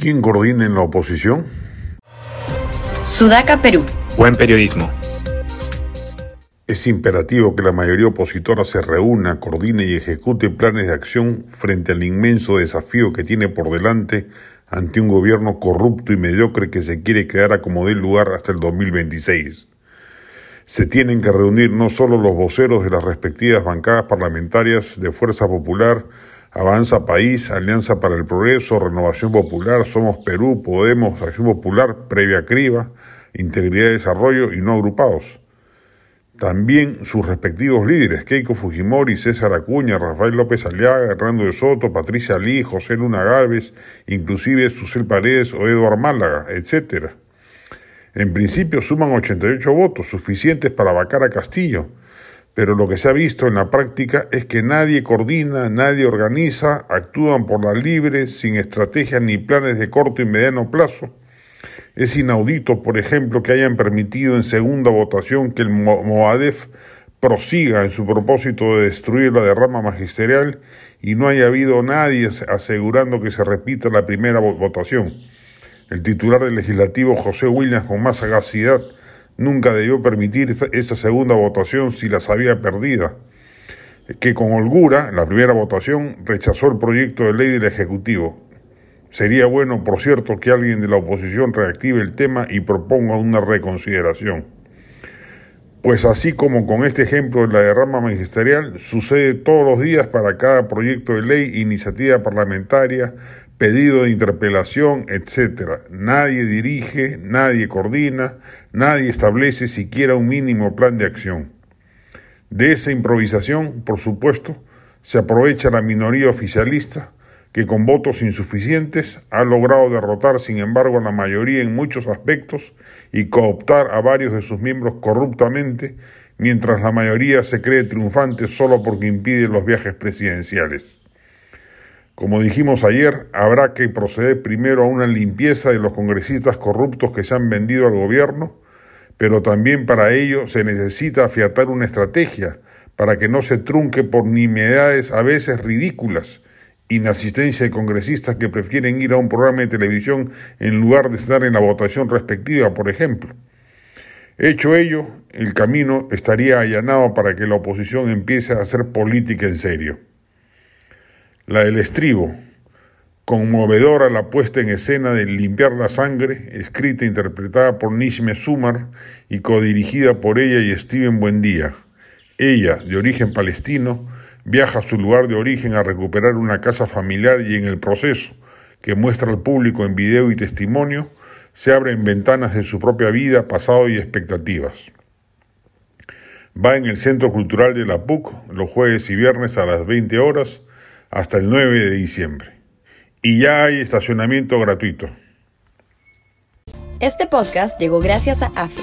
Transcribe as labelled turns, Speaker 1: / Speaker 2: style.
Speaker 1: ¿Quién coordina en la oposición?
Speaker 2: Sudaca, Perú.
Speaker 3: Buen periodismo.
Speaker 1: Es imperativo que la mayoría opositora se reúna, coordine y ejecute planes de acción frente al inmenso desafío que tiene por delante ante un gobierno corrupto y mediocre que se quiere quedar a como dé lugar hasta el 2026. Se tienen que reunir no solo los voceros de las respectivas bancadas parlamentarias de Fuerza Popular, Avanza País, Alianza para el Progreso, Renovación Popular, Somos Perú, Podemos, Acción Popular, Previa Criba, Integridad y Desarrollo y no agrupados. También sus respectivos líderes, Keiko Fujimori, César Acuña, Rafael López Aliaga, Hernando de Soto, Patricia Lee, José Luna Gálvez, inclusive Susel Paredes o Eduard Málaga, etc. En principio suman 88 votos, suficientes para vacar a Castillo, pero lo que se ha visto en la práctica es que nadie coordina, nadie organiza, actúan por la libre, sin estrategias ni planes de corto y mediano plazo. Es inaudito, por ejemplo, que hayan permitido en segunda votación que el Moadef prosiga en su propósito de destruir la derrama magisterial y no haya habido nadie asegurando que se repita la primera votación. El titular del legislativo, José Williams, con más sagacidad, nunca debió permitir esa segunda votación si la sabía perdida, que con holgura, en la primera votación, rechazó el proyecto de ley del Ejecutivo. Sería bueno, por cierto, que alguien de la oposición reactive el tema y proponga una reconsideración. Pues así como con este ejemplo de la derrama magisterial, sucede todos los días para cada proyecto de ley, iniciativa parlamentaria, pedido de interpelación, etc. Nadie dirige, nadie coordina, nadie establece siquiera un mínimo plan de acción. De esa improvisación, por supuesto, se aprovecha la minoría oficialista que con votos insuficientes ha logrado derrotar, sin embargo, a la mayoría en muchos aspectos y cooptar a varios de sus miembros corruptamente, mientras la mayoría se cree triunfante solo porque impide los viajes presidenciales. Como dijimos ayer, habrá que proceder primero a una limpieza de los congresistas corruptos que se han vendido al gobierno, pero también para ello se necesita afiatar una estrategia para que no se trunque por nimiedades a veces ridículas, inasistencia de congresistas que prefieren ir a un programa de televisión en lugar de estar en la votación respectiva, por ejemplo. Hecho ello, el camino estaría allanado para que la oposición empiece a hacer política en serio. La del estribo, conmovedora la puesta en escena de Limpiar la Sangre, escrita e interpretada por Nishme Sumar y codirigida por ella y Steven Buendía. Ella, de origen palestino, viaja a su lugar de origen a recuperar una casa familiar y en el proceso, que muestra al público en video y testimonio, se abren ventanas de su propia vida, pasado y expectativas. Va en el Centro Cultural de la PUC los jueves y viernes a las 20 horas hasta el 9 de diciembre. Y ya hay estacionamiento gratuito.
Speaker 2: Este podcast llegó gracias a AFE,